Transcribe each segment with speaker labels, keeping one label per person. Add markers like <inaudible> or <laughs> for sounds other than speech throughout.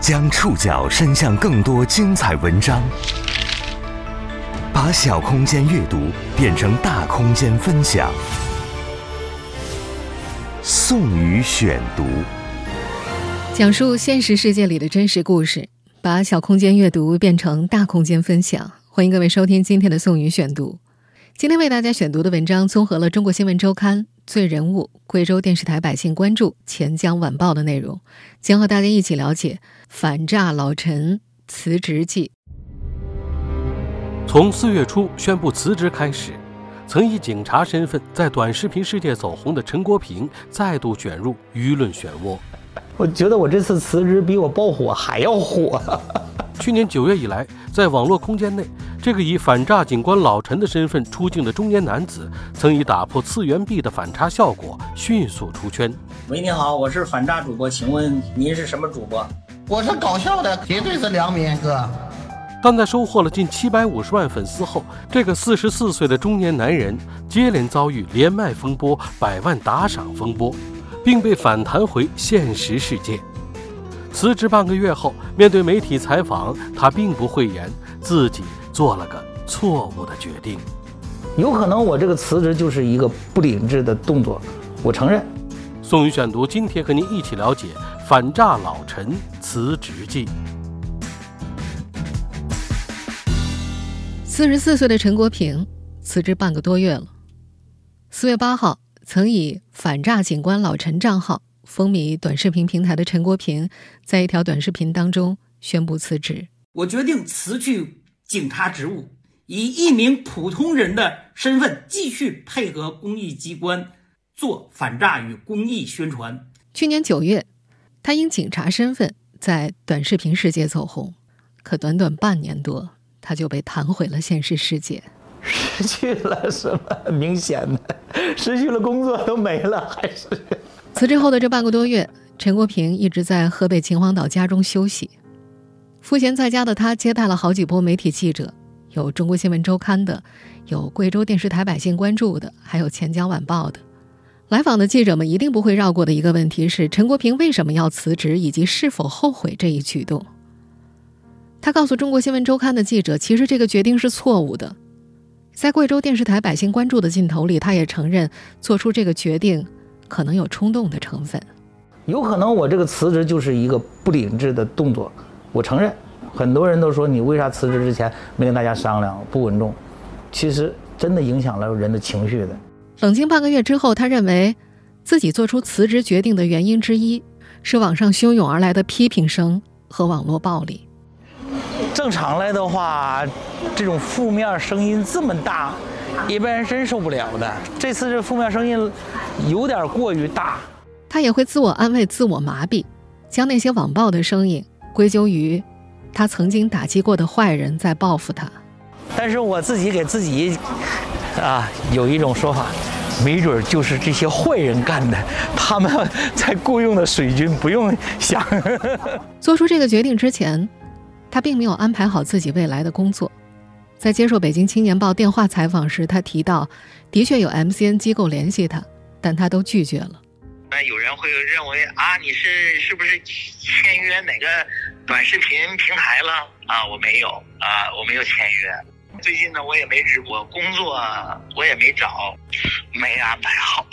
Speaker 1: 将触角伸向更多精彩文章，把小空间阅读变成大空间分享。宋宇选读，
Speaker 2: 讲述现实世界里的真实故事，把小空间阅读变成大空间分享。欢迎各位收听今天的宋宇选读。今天为大家选读的文章综合了《中国新闻周刊》。罪人物，贵州电视台百姓关注，钱江晚报的内容，将和大家一起了解反诈老陈辞职记。
Speaker 3: 从四月初宣布辞职开始，曾以警察身份在短视频世界走红的陈国平再度卷入舆论漩涡。
Speaker 4: 我觉得我这次辞职比我爆火还要火。
Speaker 3: 去年九月以来，在网络空间内，这个以反诈警官老陈的身份出镜的中年男子，曾以打破次元壁的反差效果迅速出圈。
Speaker 5: 喂，你好，我是反诈主播，请问您是什么主播？
Speaker 6: 我是搞笑的，绝对是良民哥。
Speaker 3: 但在收获了近七百五十万粉丝后，这个四十四岁的中年男人接连遭遇连麦风波、百万打赏风波。并被反弹回现实世界。辞职半个月后，面对媒体采访，他并不讳言自己做了个错误的决定。
Speaker 4: 有可能我这个辞职就是一个不理智的动作，我承认。
Speaker 3: 宋宇选读今天和您一起了解反诈老陈辞职记。
Speaker 2: 四十四岁的陈国平辞职半个多月了。四月八号。曾以反诈警官老陈账号风靡短视频平台的陈国平，在一条短视频当中宣布辞职。
Speaker 5: 我决定辞去警察职务，以一名普通人的身份继续配合公益机关做反诈与公益宣传。
Speaker 2: 去年九月，他因警察身份在短视频世界走红，可短短半年多，他就被弹回了现实世界。
Speaker 4: 失去了什么？明显的，失去了工作都没了，还是
Speaker 2: 辞职后的这半个多月，陈国平一直在河北秦皇岛家中休息。赋闲在家的他，接待了好几波媒体记者，有中国新闻周刊的，有贵州电视台百姓关注的，还有钱江晚报的。来访的记者们一定不会绕过的一个问题是：陈国平为什么要辞职，以及是否后悔这一举动？他告诉中国新闻周刊的记者，其实这个决定是错误的。在贵州电视台百姓关注的镜头里，他也承认做出这个决定可能有冲动的成分。
Speaker 4: 有可能我这个辞职就是一个不理智的动作，我承认。很多人都说你为啥辞职之前没跟大家商量，不稳重。其实真的影响了人的情绪的。
Speaker 2: 冷静半个月之后，他认为自己做出辞职决定的原因之一是网上汹涌而来的批评声和网络暴力。
Speaker 4: 正常来的话，这种负面声音这么大，一般人真受不了的。这次这负面声音有点过于大，
Speaker 2: 他也会自我安慰、自我麻痹，将那些网暴的声音归咎于他曾经打击过的坏人在报复他。
Speaker 4: 但是我自己给自己啊有一种说法，没准就是这些坏人干的，他们 <laughs> 在雇佣的水军，不用想。
Speaker 2: 做出这个决定之前。他并没有安排好自己未来的工作，在接受《北京青年报》电话采访时，他提到，的确有 MCN 机构联系他，但他都拒绝了。
Speaker 7: 那有人会认为啊，你是是不是签约哪个短视频平台了？啊，我没有啊，我没有签约。最近呢，我也没直播，工作我也没找，没安排好，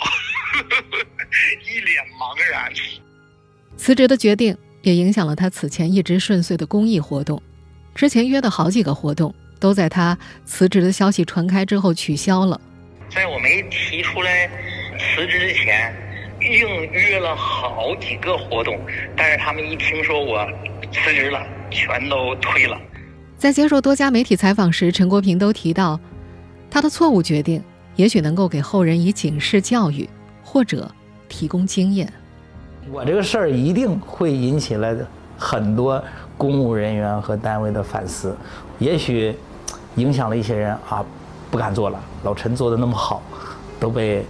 Speaker 7: <laughs> 一脸茫然。
Speaker 2: 辞职的决定。也影响了他此前一直顺遂的公益活动，之前约的好几个活动都在他辞职的消息传开之后取消了。
Speaker 7: 在我没提出来辞职之前，硬约了好几个活动，但是他们一听说我辞职了，全都推了。
Speaker 2: 在接受多家媒体采访时，陈国平都提到，他的错误决定也许能够给后人以警示教育，或者提供经验。
Speaker 4: 我这个事儿一定会引起了很多公务人员和单位的反思，也许影响了一些人啊，不敢做了。老陈做的那么好，都被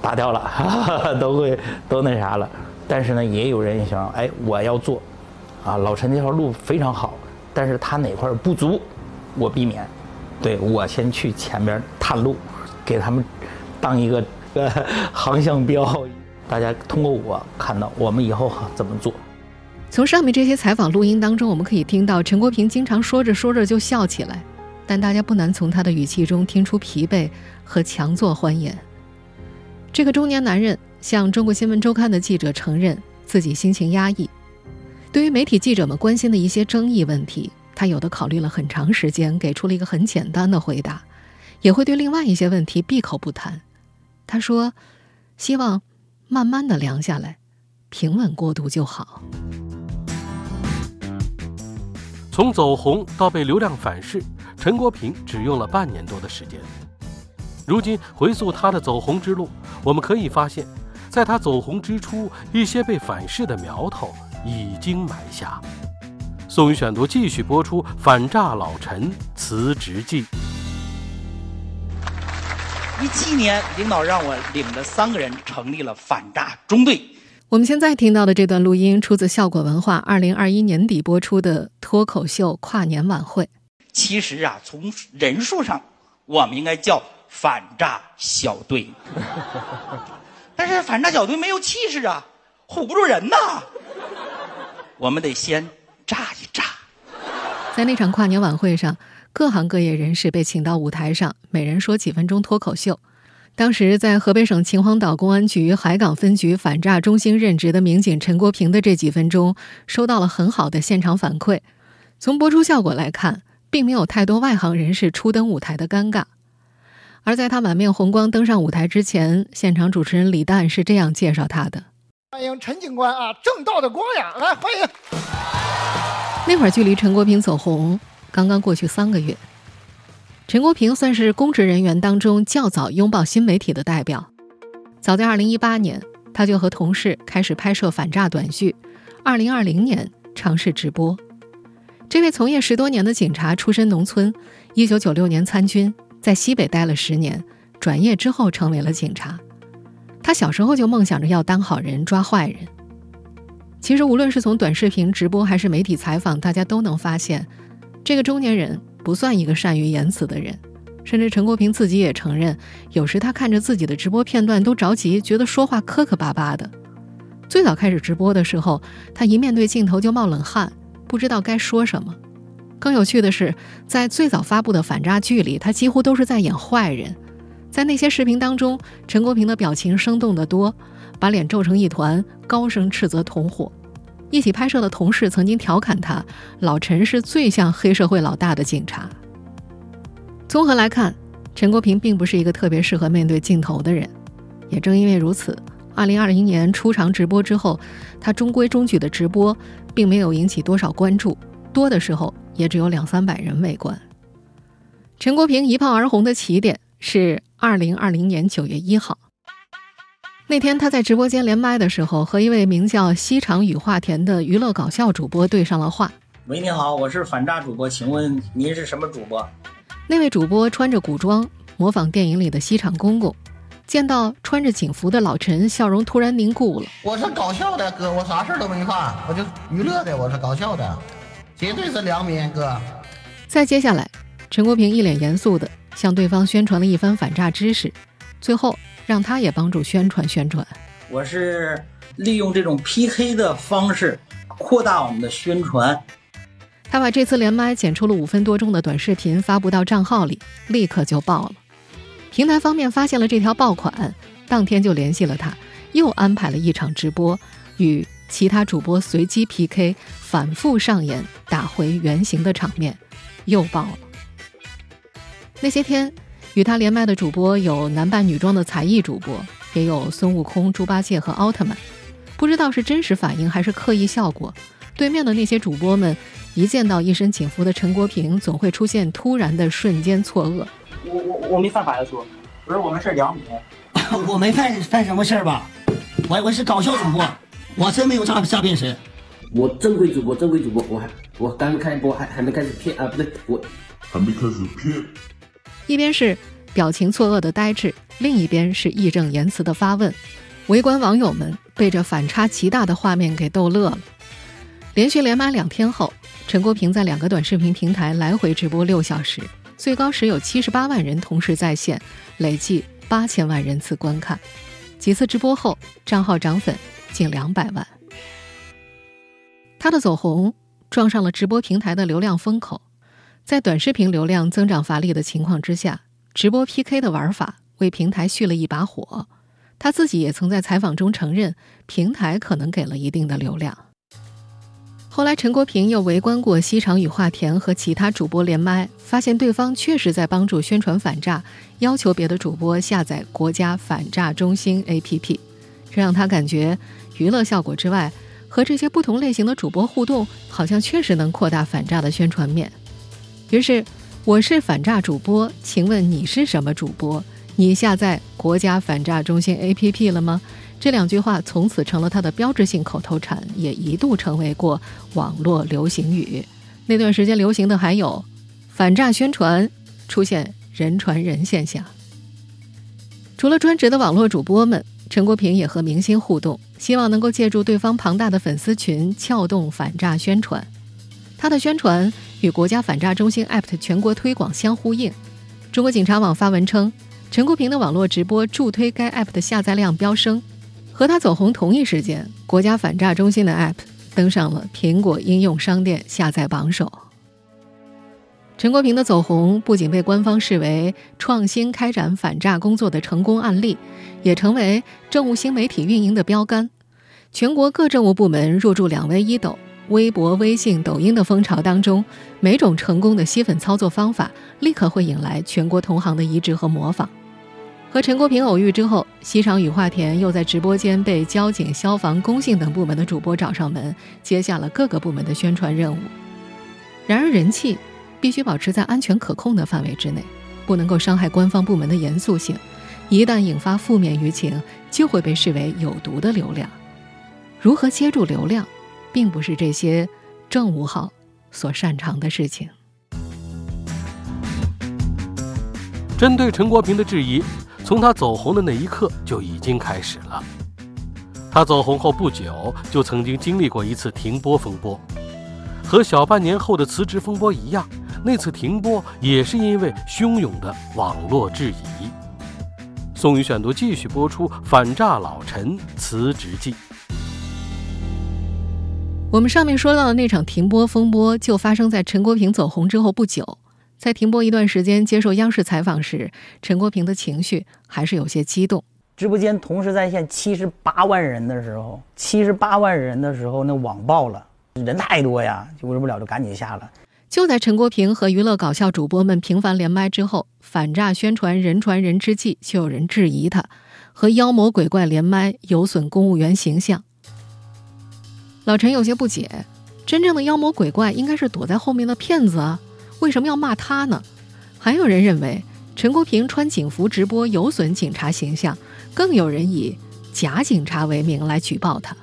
Speaker 4: 打掉了，哈 <laughs> 哈都会都那啥了。但是呢，也有人想，哎，我要做，啊，老陈这条路非常好，但是他哪块不足，我避免。对我先去前边探路，给他们当一个呃 <laughs> 航向标。大家通过我看到我们以后怎么做。
Speaker 2: 从上面这些采访录音当中，我们可以听到陈国平经常说着说着就笑起来，但大家不难从他的语气中听出疲惫和强作欢颜。这个中年男人向中国新闻周刊的记者承认自己心情压抑，对于媒体记者们关心的一些争议问题，他有的考虑了很长时间，给出了一个很简单的回答，也会对另外一些问题闭口不谈。他说：“希望慢慢的凉下来，平稳过渡就好。”
Speaker 3: 从走红到被流量反噬，陈国平只用了半年多的时间。如今回溯他的走红之路，我们可以发现，在他走红之初，一些被反噬的苗头已经埋下。宋宇选读继续播出《反诈老陈辞职记》。
Speaker 5: 一七年，领导让我领着三个人成立了反诈中队。
Speaker 2: 我们现在听到的这段录音出自效果文化二零二一年底播出的脱口秀跨年晚会。
Speaker 5: 其实啊，从人数上，我们应该叫反诈小队，<laughs> 但是反诈小队没有气势啊，唬不住人呐。我们得先炸一炸。
Speaker 2: 在那场跨年晚会上，各行各业人士被请到舞台上，每人说几分钟脱口秀。当时在河北省秦皇岛公安局海港分局反诈中心任职的民警陈国平的这几分钟，收到了很好的现场反馈。从播出效果来看，并没有太多外行人士初登舞台的尴尬。而在他满面红光登上舞台之前，现场主持人李诞是这样介绍他的：“
Speaker 6: 欢迎陈警官啊，正道的光呀，来欢迎。”
Speaker 2: 那会儿距离陈国平走红刚刚过去三个月。陈国平算是公职人员当中较早拥抱新媒体的代表。早在2018年，他就和同事开始拍摄反诈短剧；2020年尝试直播。这位从业十多年的警察出身农村，1996年参军，在西北待了十年，转业之后成为了警察。他小时候就梦想着要当好人，抓坏人。其实，无论是从短视频直播还是媒体采访，大家都能发现，这个中年人。不算一个善于言辞的人，甚至陈国平自己也承认，有时他看着自己的直播片段都着急，觉得说话磕磕巴巴的。最早开始直播的时候，他一面对镜头就冒冷汗，不知道该说什么。更有趣的是，在最早发布的反诈剧里，他几乎都是在演坏人。在那些视频当中，陈国平的表情生动得多，把脸皱成一团，高声斥责同伙。一起拍摄的同事曾经调侃他：“老陈是最像黑社会老大的警察。”综合来看，陈国平并不是一个特别适合面对镜头的人。也正因为如此，2021年出场直播之后，他中规中矩的直播并没有引起多少关注，多的时候也只有两三百人围观。陈国平一炮而红的起点是2020年9月1号。那天他在直播间连麦的时候，和一位名叫西厂雨化田的娱乐搞笑主播对上了话。
Speaker 5: 喂，你好，我是反诈主播，请问您是什么主播？
Speaker 2: 那位主播穿着古装，模仿电影里的西厂公公。见到穿着警服的老陈，笑容突然凝固了。
Speaker 6: 我是搞笑的哥，我啥事都没干，我就娱乐的，我是搞笑的，绝对是良民哥。
Speaker 2: 再接下来，陈国平一脸严肃的向对方宣传了一番反诈知识，最后。让他也帮助宣传宣传。
Speaker 5: 我是利用这种 PK 的方式扩大我们的宣传。
Speaker 2: 他把这次连麦剪出了五分多钟的短视频发布到账号里，立刻就爆了。平台方面发现了这条爆款，当天就联系了他，又安排了一场直播，与其他主播随机 PK，反复上演打回原形的场面，又爆了。那些天。与他连麦的主播有男扮女装的才艺主播，也有孙悟空、猪八戒和奥特曼。不知道是真实反应还是刻意效果，对面的那些主播们一见到一身警服的陈国平，总会出现突然的瞬间错愕。
Speaker 5: 我我我没犯法呀，叔，不是我们是两米。<laughs>
Speaker 8: 我没犯犯什么事儿吧？我我是搞笑主播，我真没有诈诈骗谁。
Speaker 9: 我正规主播，正规主播，我还我刚开播还还没开始骗啊，不对，我
Speaker 10: 还没开始骗。
Speaker 2: 一边是表情错愕的呆滞，另一边是义正言辞的发问，围观网友们被这反差极大的画面给逗乐了。连续连麦两天后，陈国平在两个短视频平台来回直播六小时，最高时有七十八万人同时在线，累计八千万人次观看。几次直播后，账号涨粉近两百万。他的走红撞上了直播平台的流量风口，在短视频流量增长乏力的情况之下，直播 PK 的玩法为平台续了一把火。他自己也曾在采访中承认，平台可能给了一定的流量。后来，陈国平又围观过西厂与华田和其他主播连麦，发现对方确实在帮助宣传反诈，要求别的主播下载国家反诈中心 APP，这让他感觉娱乐效果之外，和这些不同类型的主播互动，好像确实能扩大反诈的宣传面。于是，我是反诈主播，请问你是什么主播？你下载国家反诈中心 APP 了吗？这两句话从此成了他的标志性口头禅，也一度成为过网络流行语。那段时间流行的还有反诈宣传，出现人传人现象。除了专职的网络主播们，陈国平也和明星互动，希望能够借助对方庞大的粉丝群撬动反诈宣传。他的宣传与国家反诈中心 App 的全国推广相呼应。中国警察网发文称，陈国平的网络直播助推该 App 的下载量飙升。和他走红同一时间，国家反诈中心的 App 登上了苹果应用商店下载榜首。陈国平的走红不仅被官方视为创新开展反诈工作的成功案例，也成为政务新媒体运营的标杆。全国各政务部门入驻两微一抖、微博、微信、抖音的风潮当中，每种成功的吸粉操作方法，立刻会引来全国同行的一致和模仿。和陈国平偶遇之后，西厂雨化田又在直播间被交警、消防、工信等部门的主播找上门，接下了各个部门的宣传任务。然而，人气必须保持在安全可控的范围之内，不能够伤害官方部门的严肃性。一旦引发负面舆情，就会被视为有毒的流量。如何接住流量，并不是这些政务号所擅长的事情。
Speaker 3: 针对陈国平的质疑。从他走红的那一刻就已经开始了。他走红后不久，就曾经经历过一次停播风波，和小半年后的辞职风波一样，那次停播也是因为汹涌的网络质疑。宋宇选读继续播出：反诈老陈辞职记。
Speaker 2: 我们上面说到的那场停播风波，就发生在陈国平走红之后不久。在停播一段时间接受央视采访时，陈国平的情绪还是有些激动。
Speaker 4: 直播间同时在线七十八万人的时候，七十八万人的时候，那网爆了，人太多呀，就忍不了，就赶紧下了。
Speaker 2: 就在陈国平和娱乐搞笑主播们频繁连麦之后，反诈宣传人传人之际，就有人质疑他和妖魔鬼怪连麦有损公务员形象。老陈有些不解，真正的妖魔鬼怪应该是躲在后面的骗子啊。为什么要骂他呢？还有人认为陈国平穿警服直播有损警察形象，更有人以假警察为名来举报他。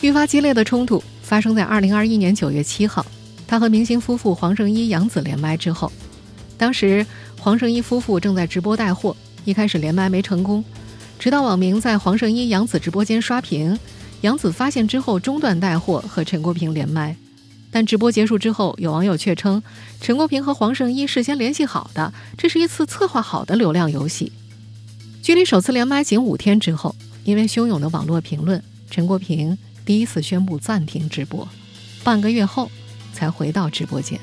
Speaker 2: 愈发激烈的冲突发生在二零二一年九月七号，他和明星夫妇黄圣依、杨紫连麦之后，当时黄圣依夫妇正在直播带货，一开始连麦没成功，直到网民在黄圣依、杨紫直播间刷屏，杨紫发现之后中断带货和陈国平连麦。但直播结束之后，有网友却称陈国平和黄圣依事先联系好的，这是一次策划好的流量游戏。距离首次连麦仅五天之后，因为汹涌的网络评论，陈国平第一次宣布暂停直播，半个月后才回到直播间。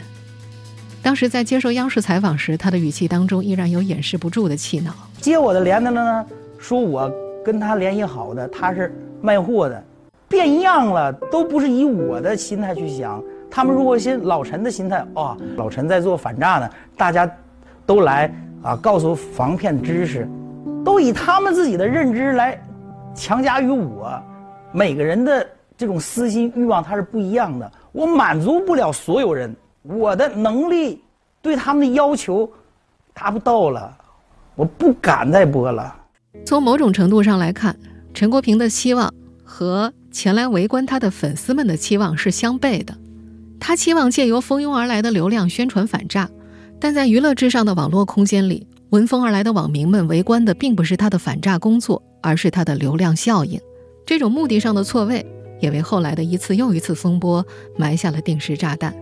Speaker 2: 当时在接受央视采访时，他的语气当中依然有掩饰不住的气恼。
Speaker 4: 接我的连的呢，说我跟他联系好的，他是卖货的，变样了，都不是以我的心态去想。他们如果先老陈的心态，哦，老陈在做反诈呢，大家都来啊，告诉防骗知识，都以他们自己的认知来强加于我。每个人的这种私心欲望它是不一样的，我满足不了所有人，我的能力对他们的要求达不到了，我不敢再播了。
Speaker 2: 从某种程度上来看，陈国平的期望和前来围观他的粉丝们的期望是相悖的。他期望借由蜂拥而来的流量宣传反诈，但在娱乐至上的网络空间里，闻风而来的网民们围观的并不是他的反诈工作，而是他的流量效应。这种目的上的错位，也为后来的一次又一次风波埋下了定时炸弹。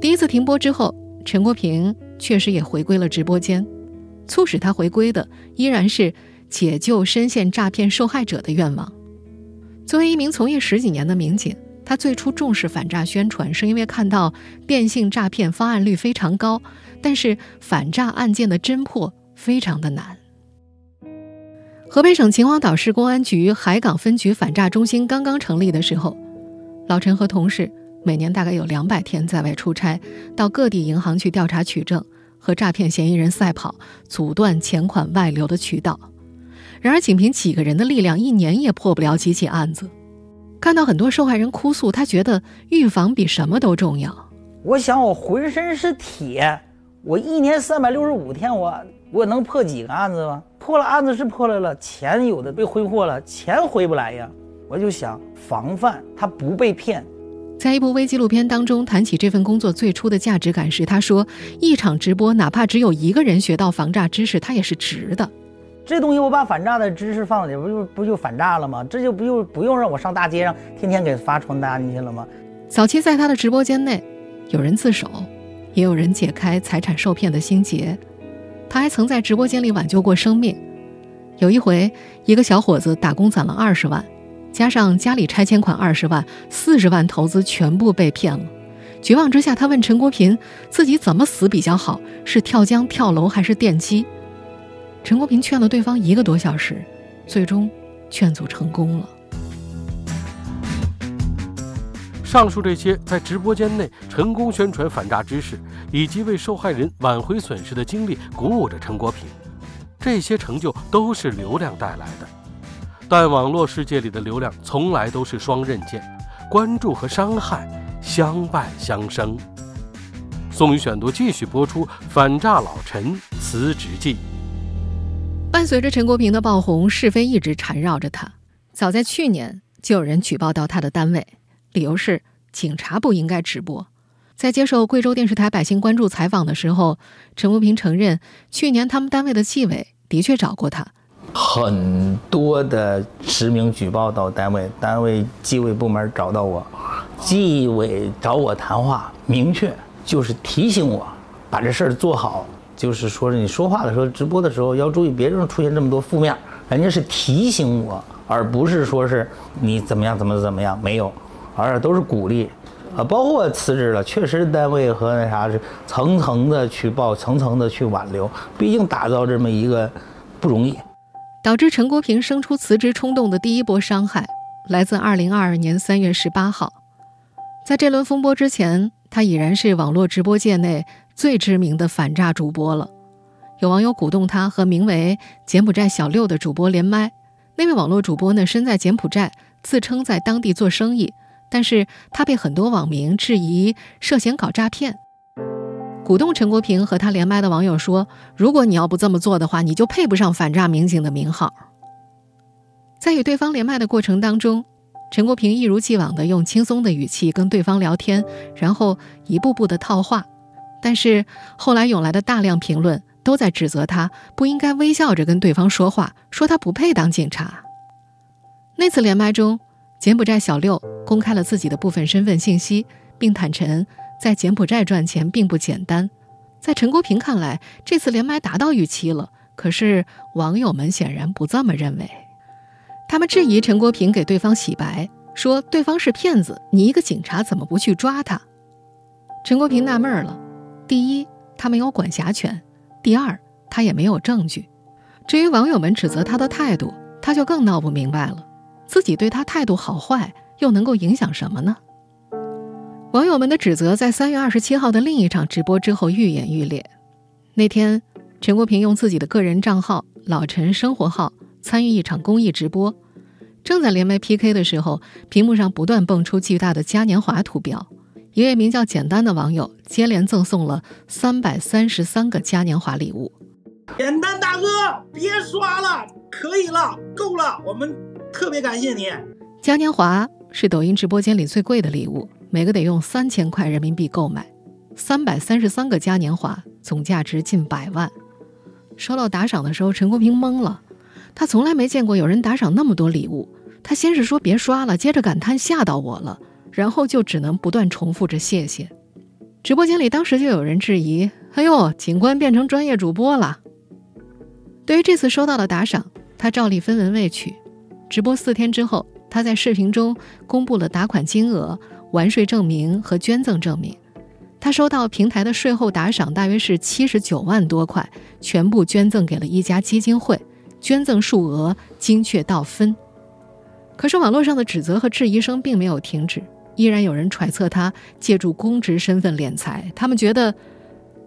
Speaker 2: 第一次停播之后，陈国平确实也回归了直播间，促使他回归的依然是解救深陷诈骗受害者的愿望。作为一名从业十几年的民警。他最初重视反诈宣传，是因为看到电信诈骗发案率非常高，但是反诈案件的侦破非常的难。河北省秦皇岛市公安局海港分局反诈中心刚刚成立的时候，老陈和同事每年大概有两百天在外出差，到各地银行去调查取证，和诈骗嫌疑人赛跑，阻断钱款外流的渠道。然而，仅凭几个人的力量，一年也破不了几起案子。看到很多受害人哭诉，他觉得预防比什么都重要。
Speaker 4: 我想，我浑身是铁，我一年三百六十五天，我我能破几个案子吗？破了案子是破来了，钱有的被挥霍了，钱回不来呀。我就想防范他不被骗。
Speaker 2: 在一部微纪录片当中谈起这份工作最初的价值感时，他说：“一场直播，哪怕只有一个人学到防诈知识，他也是值的。”
Speaker 4: 这东西我把反诈的知识放里，不就不就反诈了吗？这就不就不用让我上大街上天天给发传单去了吗？
Speaker 2: 早期在他的直播间内，有人自首，也有人解开财产受骗的心结。他还曾在直播间里挽救过生命。有一回，一个小伙子打工攒了二十万，加上家里拆迁款二十万，四十万投资全部被骗了。绝望之下，他问陈国平自己怎么死比较好，是跳江、跳楼还是电击？陈国平劝了对方一个多小时，最终劝阻成功了。
Speaker 3: 上述这些在直播间内成功宣传反诈知识，以及为受害人挽回损失的经历，鼓舞着陈国平。这些成就都是流量带来的，但网络世界里的流量从来都是双刃剑，关注和伤害相伴相生。宋宇选读继续播出：反诈老陈辞职记。
Speaker 2: 伴随着陈国平的爆红，是非一直缠绕着他。早在去年，就有人举报到他的单位，理由是警察不应该直播。在接受贵州电视台《百姓关注》采访的时候，陈国平承认，去年他们单位的纪委的确找过他。
Speaker 4: 很多的实名举报到单位，单位纪委部门找到我，纪委找我谈话，明确就是提醒我把这事儿做好。就是说，你说话的时候、直播的时候要注意，别人出现这么多负面，人家是提醒我，而不是说是你怎么样、怎么怎么样，没有，而都是鼓励，啊，包括辞职了，确实单位和那啥是层层的去报，层层的去挽留，毕竟打造这么一个不容易。
Speaker 2: 导致陈国平生出辞职冲动的第一波伤害，来自二零二二年三月十八号，在这轮风波之前，他已然是网络直播界内。最知名的反诈主播了，有网友鼓动他和名为“柬埔寨小六”的主播连麦。那位网络主播呢，身在柬埔寨，自称在当地做生意，但是他被很多网民质疑涉嫌搞诈骗。鼓动陈国平和他连麦的网友说：“如果你要不这么做的话，你就配不上反诈民警的名号。”在与对方连麦的过程当中，陈国平一如既往的用轻松的语气跟对方聊天，然后一步步的套话。但是后来涌来的大量评论都在指责他不应该微笑着跟对方说话，说他不配当警察。那次连麦中，柬埔寨小六公开了自己的部分身份信息，并坦陈在柬埔寨赚钱并不简单。在陈国平看来，这次连麦达到预期了，可是网友们显然不这么认为。他们质疑陈国平给对方洗白，说对方是骗子，你一个警察怎么不去抓他？陈国平纳闷了。第一，他没有管辖权；第二，他也没有证据。至于网友们指责他的态度，他就更闹不明白了。自己对他态度好坏，又能够影响什么呢？网友们的指责在三月二十七号的另一场直播之后愈演愈烈。那天，陈国平用自己的个人账号“老陈生活号”参与一场公益直播，正在连麦 PK 的时候，屏幕上不断蹦出巨大的嘉年华图标。一位名叫简单的网友接连赠送了三百三十三个嘉年华礼物。
Speaker 11: 简单大哥，别刷了，可以了，够了，我们特别感谢你。
Speaker 2: 嘉年华是抖音直播间里最贵的礼物，每个得用三千块人民币购买。三百三十三个嘉年华，总价值近百万。收到打赏的时候，陈国平懵了，他从来没见过有人打赏那么多礼物。他先是说别刷了，接着感叹吓到我了。然后就只能不断重复着谢谢。直播间里当时就有人质疑：“哎呦，警官变成专业主播了。”对于这次收到的打赏，他照例分文未取。直播四天之后，他在视频中公布了打款金额、完税证明和捐赠证明。他收到平台的税后打赏大约是七十九万多块，全部捐赠给了一家基金会，捐赠数额精确到分。可是网络上的指责和质疑声并没有停止，依然有人揣测他借助公职身份敛财。他们觉得，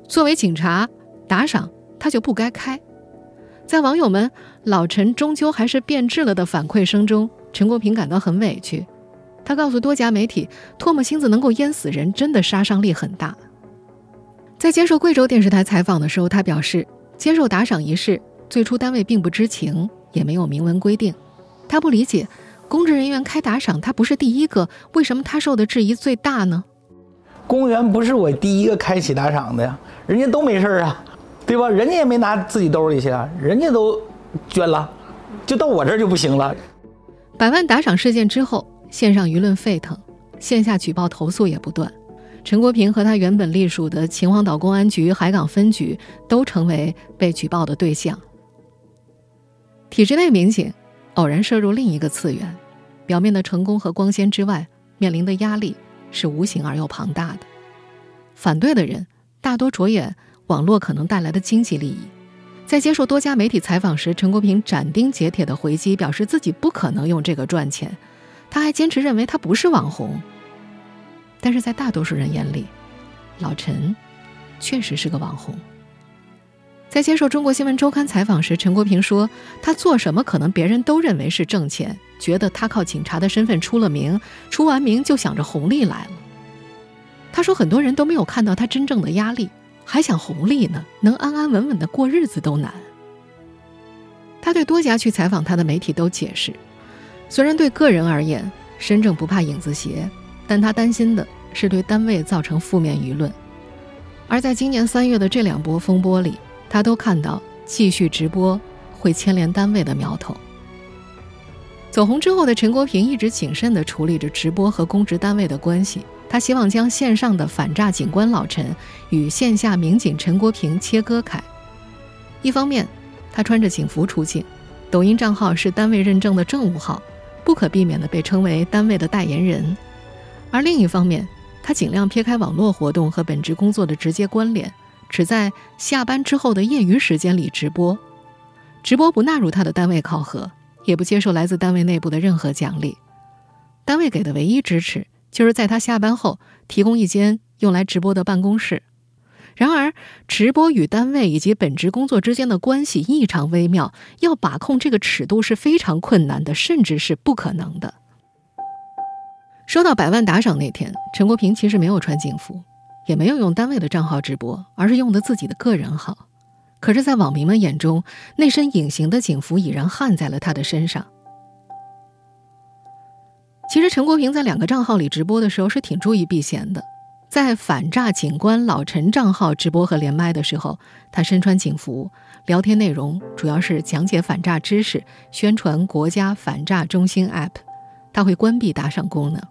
Speaker 2: 作为警察打赏他就不该开。在网友们“老陈终究还是变质了”的反馈声中，陈国平感到很委屈。他告诉多家媒体，唾沫星子能够淹死人，真的杀伤力很大。在接受贵州电视台采访的时候，他表示，接受打赏一事最初单位并不知情，也没有明文规定。他不理解，公职人员开打赏，他不是第一个，为什么他受的质疑最大呢？
Speaker 4: 公务员不是我第一个开启打赏的呀，人家都没事儿啊，对吧？人家也没拿自己兜里去啊，人家都捐了，就到我这儿就不行了。
Speaker 2: 百万打赏事件之后。线上舆论沸腾，线下举报投诉也不断。陈国平和他原本隶属的秦皇岛公安局海港分局都成为被举报的对象。体制内民警偶然摄入另一个次元，表面的成功和光鲜之外，面临的压力是无形而又庞大的。反对的人大多着眼网络可能带来的经济利益。在接受多家媒体采访时，陈国平斩钉截铁的回击，表示自己不可能用这个赚钱。他还坚持认为他不是网红，但是在大多数人眼里，老陈确实是个网红。在接受《中国新闻周刊》采访时，陈国平说：“他做什么可能别人都认为是挣钱，觉得他靠警察的身份出了名，出完名就想着红利来了。”他说：“很多人都没有看到他真正的压力，还想红利呢，能安安稳稳的过日子都难。”他对多家去采访他的媒体都解释。虽然对个人而言，身正不怕影子斜，但他担心的是对单位造成负面舆论。而在今年三月的这两波风波里，他都看到继续直播会牵连单位的苗头。走红之后的陈国平一直谨慎地处理着直播和公职单位的关系，他希望将线上的反诈警官老陈与线下民警陈国平切割开。一方面，他穿着警服出镜，抖音账号是单位认证的政务号。不可避免地被称为单位的代言人，而另一方面，他尽量撇开网络活动和本职工作的直接关联，只在下班之后的业余时间里直播。直播不纳入他的单位考核，也不接受来自单位内部的任何奖励。单位给的唯一支持，就是在他下班后提供一间用来直播的办公室。然而，直播与单位以及本职工作之间的关系异常微妙，要把控这个尺度是非常困难的，甚至是不可能的。收到百万打赏那天，陈国平其实没有穿警服，也没有用单位的账号直播，而是用的自己的个人号。可是，在网民们眼中，那身隐形的警服已然焊在了他的身上。其实，陈国平在两个账号里直播的时候是挺注意避嫌的。在反诈警官老陈账号直播和连麦的时候，他身穿警服，聊天内容主要是讲解反诈知识，宣传国家反诈中心 App。他会关闭打赏功能。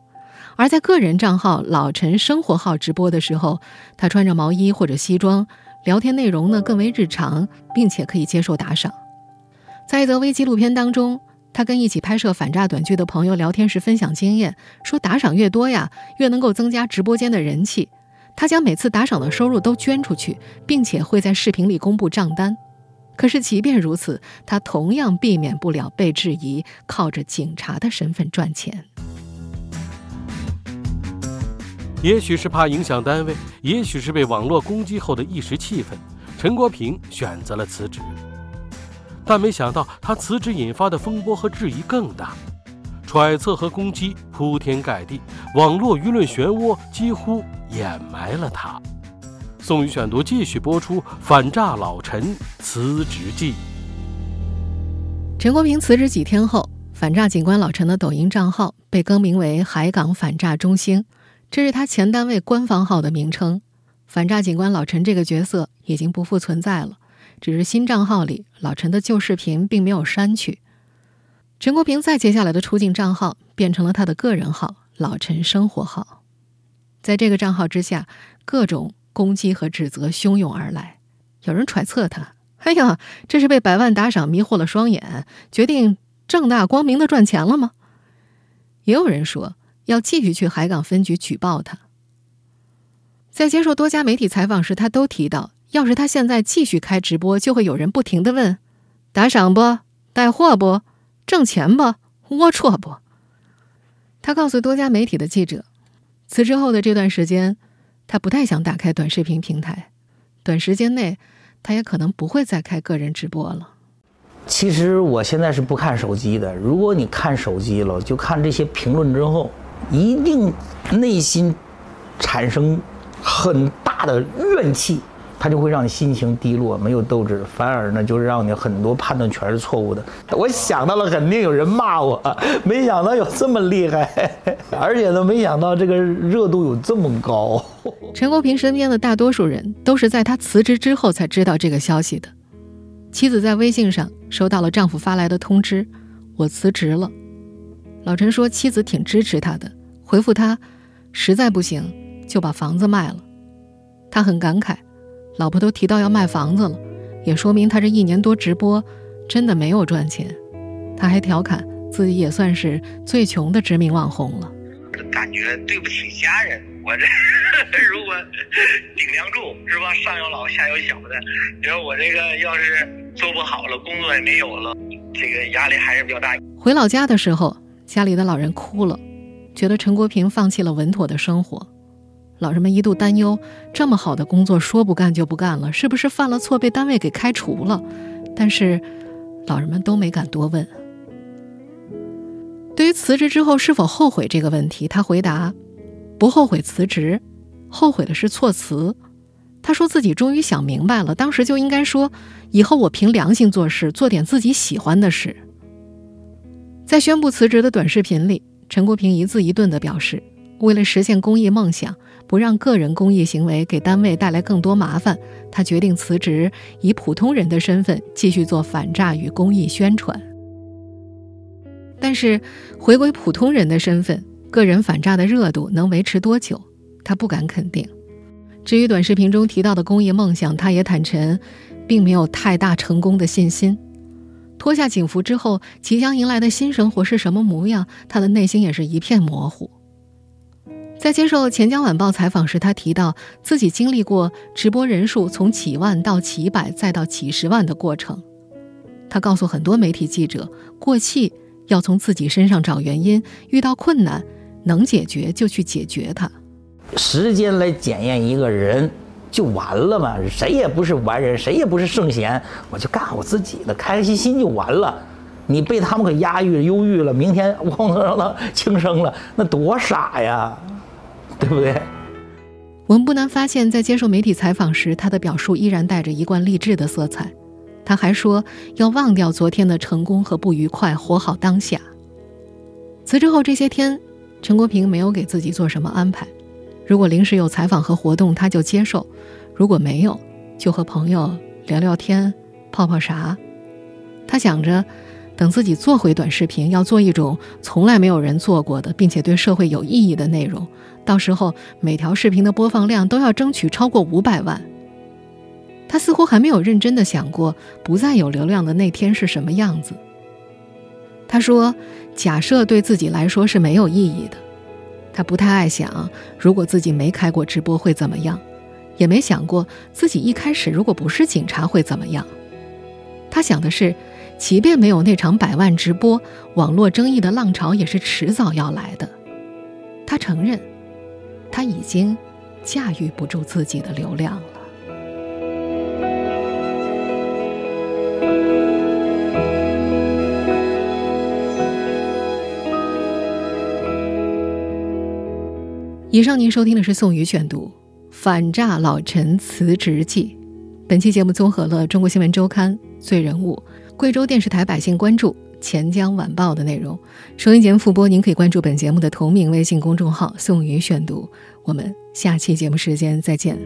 Speaker 2: 而在个人账号老陈生活号直播的时候，他穿着毛衣或者西装，聊天内容呢更为日常，并且可以接受打赏。在一则微纪录片当中。他跟一起拍摄反诈短剧的朋友聊天时分享经验，说打赏越多呀，越能够增加直播间的人气。他将每次打赏的收入都捐出去，并且会在视频里公布账单。可是即便如此，他同样避免不了被质疑靠着警察的身份赚钱。
Speaker 3: 也许是怕影响单位，也许是被网络攻击后的一时气愤，陈国平选择了辞职。但没想到，他辞职引发的风波和质疑更大，揣测和攻击铺天盖地，网络舆论漩涡几乎掩埋了他。宋宇选读继续播出《反诈老陈辞职记》。
Speaker 2: 陈国平辞职几天后，反诈警官老陈的抖音账号被更名为“海港反诈中心”，这是他前单位官方号的名称。反诈警官老陈这个角色已经不复存在了。只是新账号里老陈的旧视频并没有删去，陈国平再接下来的出镜账号变成了他的个人号“老陈生活号”。在这个账号之下，各种攻击和指责汹涌而来。有人揣测他：“哎呀，这是被百万打赏迷惑了双眼，决定正大光明的赚钱了吗？”也有人说要继续去海港分局举报他。在接受多家媒体采访时，他都提到，要是他现在继续开直播，就会有人不停的问：打赏不？带货不？挣钱不？龌龊不？他告诉多家媒体的记者，辞职后的这段时间，他不太想打开短视频平台，短时间内，他也可能不会再开个人直播了。
Speaker 4: 其实我现在是不看手机的。如果你看手机了，就看这些评论之后，一定内心产生很大的怨气，它就会让你心情低落，没有斗志，反而呢，就是让你很多判断全是错误的。我想到了，肯定有人骂我，<laughs> 没想到有这么厉害，<laughs> 而且呢，没想到这个热度有这么高。
Speaker 2: 陈国平身边的大多数人都是在他辞职之后才知道这个消息的。妻子在微信上收到了丈夫发来的通知：“我辞职了。”老陈说，妻子挺支持他的，回复他：“实在不行就把房子卖了。”他很感慨，老婆都提到要卖房子了，也说明他这一年多直播真的没有赚钱。他还调侃自己也算是最穷的知名网红了。
Speaker 7: 感觉对不起家人，我这 <laughs> 如果顶梁柱是吧，上有老下有小的，你说我这个要是。做不好了，工作也没有了，这个压力还是比较大。
Speaker 2: 回老家的时候，家里的老人哭了，觉得陈国平放弃了稳妥的生活。老人们一度担忧，这么好的工作说不干就不干了，是不是犯了错被单位给开除了？但是，老人们都没敢多问。对于辞职之后是否后悔这个问题，他回答：不后悔辞职，后悔的是措辞。他说自己终于想明白了，当时就应该说：“以后我凭良心做事，做点自己喜欢的事。”在宣布辞职的短视频里，陈国平一字一顿地表示：“为了实现公益梦想，不让个人公益行为给单位带来更多麻烦，他决定辞职，以普通人的身份继续做反诈与公益宣传。”但是，回归普通人的身份，个人反诈的热度能维持多久，他不敢肯定。至于短视频中提到的公益梦想，他也坦诚，并没有太大成功的信心。脱下警服之后，即将迎来的新生活是什么模样，他的内心也是一片模糊。在接受《钱江晚报》采访时，他提到自己经历过直播人数从几万到几百再到几十万的过程。他告诉很多媒体记者，过气要从自己身上找原因，遇到困难能解决就去解决它。
Speaker 4: 时间来检验一个人，就完了嘛？谁也不是完人，谁也不是圣贤，我就干我自己的，开开心心就完了。你被他们给压抑、忧郁了，明天我能让他轻生了，那多傻呀，对不对？
Speaker 2: 我们不难发现，在接受媒体采访时，他的表述依然带着一贯励志的色彩。他还说要忘掉昨天的成功和不愉快，活好当下。辞职后这些天，陈国平没有给自己做什么安排。如果临时有采访和活动，他就接受；如果没有，就和朋友聊聊天、泡泡茶。他想着，等自己做回短视频，要做一种从来没有人做过的，并且对社会有意义的内容。到时候，每条视频的播放量都要争取超过五百万。他似乎还没有认真的想过，不再有流量的那天是什么样子。他说：“假设对自己来说是没有意义的。”他不太爱想，如果自己没开过直播会怎么样，也没想过自己一开始如果不是警察会怎么样。他想的是，即便没有那场百万直播，网络争议的浪潮也是迟早要来的。他承认，他已经驾驭不住自己的流量了。以上您收听的是宋宇选读《反诈老陈辞职记》。本期节目综合了《中国新闻周刊》《罪人物》贵州电视台《百姓关注》《钱江晚报》的内容。收音节目复播，您可以关注本节目的同名微信公众号“宋宇选读”。我们下期节目时间再见。